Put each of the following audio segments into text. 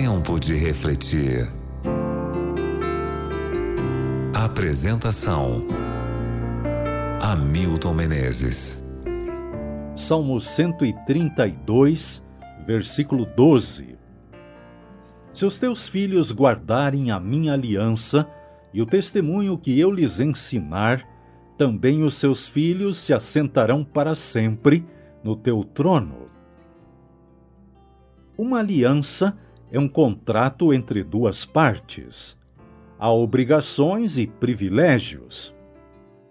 Tempo de refletir. Apresentação: Hamilton Menezes. Salmo 132, versículo 12. Se os teus filhos guardarem a minha aliança e o testemunho que eu lhes ensinar, também os seus filhos se assentarão para sempre no teu trono. Uma aliança é um contrato entre duas partes. Há obrigações e privilégios.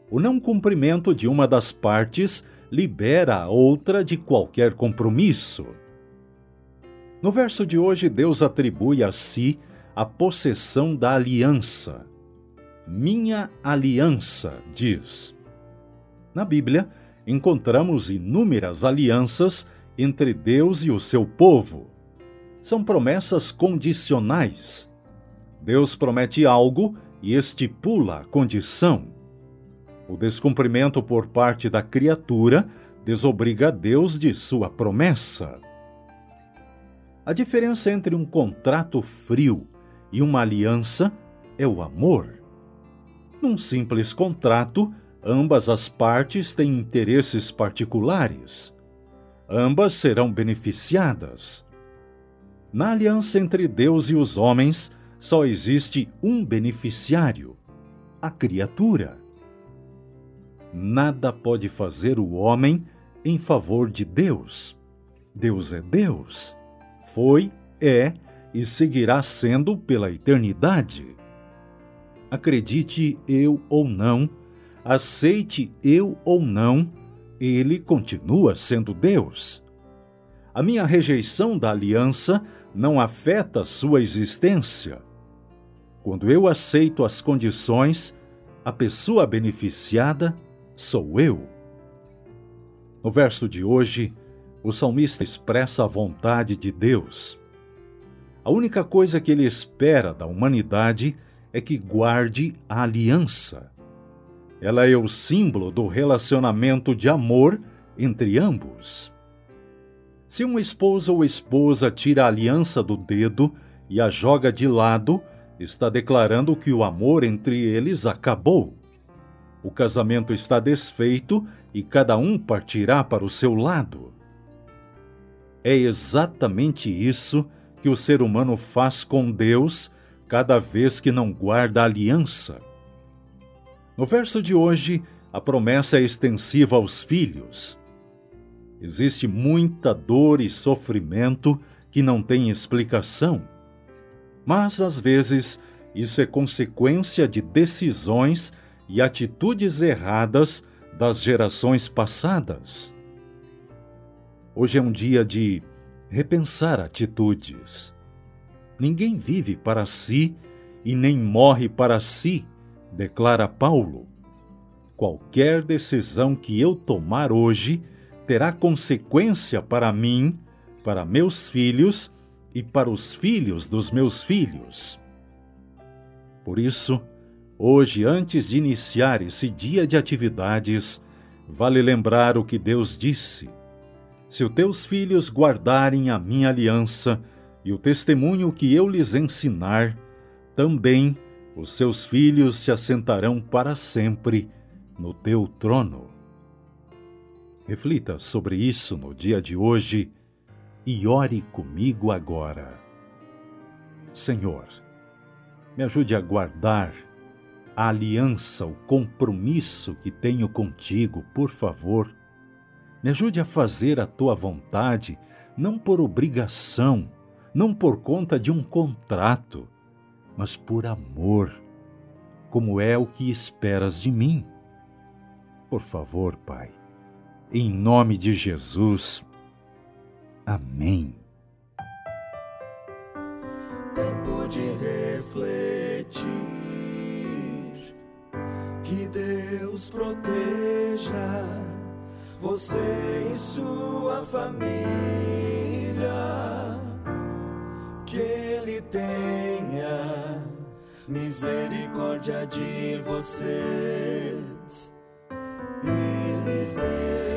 O não cumprimento de uma das partes libera a outra de qualquer compromisso. No verso de hoje, Deus atribui a si a possessão da aliança. Minha aliança, diz. Na Bíblia, encontramos inúmeras alianças entre Deus e o seu povo. São promessas condicionais. Deus promete algo e estipula a condição. O descumprimento por parte da criatura desobriga Deus de sua promessa. A diferença entre um contrato frio e uma aliança é o amor. Num simples contrato, ambas as partes têm interesses particulares. Ambas serão beneficiadas. Na aliança entre Deus e os homens, só existe um beneficiário: a criatura. Nada pode fazer o homem em favor de Deus. Deus é Deus. Foi, é e seguirá sendo pela eternidade. Acredite eu ou não, aceite eu ou não, ele continua sendo Deus. A minha rejeição da aliança não afeta sua existência. Quando eu aceito as condições, a pessoa beneficiada sou eu. No verso de hoje, o salmista expressa a vontade de Deus. A única coisa que ele espera da humanidade é que guarde a aliança. Ela é o símbolo do relacionamento de amor entre ambos. Se um esposo ou esposa tira a aliança do dedo e a joga de lado, está declarando que o amor entre eles acabou. O casamento está desfeito e cada um partirá para o seu lado. É exatamente isso que o ser humano faz com Deus cada vez que não guarda aliança. No verso de hoje, a promessa é extensiva aos filhos. Existe muita dor e sofrimento que não tem explicação. Mas, às vezes, isso é consequência de decisões e atitudes erradas das gerações passadas. Hoje é um dia de repensar atitudes. Ninguém vive para si e nem morre para si, declara Paulo. Qualquer decisão que eu tomar hoje terá consequência para mim, para meus filhos e para os filhos dos meus filhos. Por isso, Hoje, antes de iniciar esse dia de atividades, vale lembrar o que Deus disse: Se os teus filhos guardarem a minha aliança e o testemunho que eu lhes ensinar, também os seus filhos se assentarão para sempre no teu trono. Reflita sobre isso no dia de hoje e ore comigo agora. Senhor, me ajude a guardar a aliança, o compromisso que tenho contigo, por favor. Me ajude a fazer a tua vontade, não por obrigação, não por conta de um contrato, mas por amor, como é o que esperas de mim. Por favor, Pai, em nome de Jesus. Amém. Tempo de refletir que Deus proteja você e sua família. Que Ele tenha misericórdia de vocês e lhes dê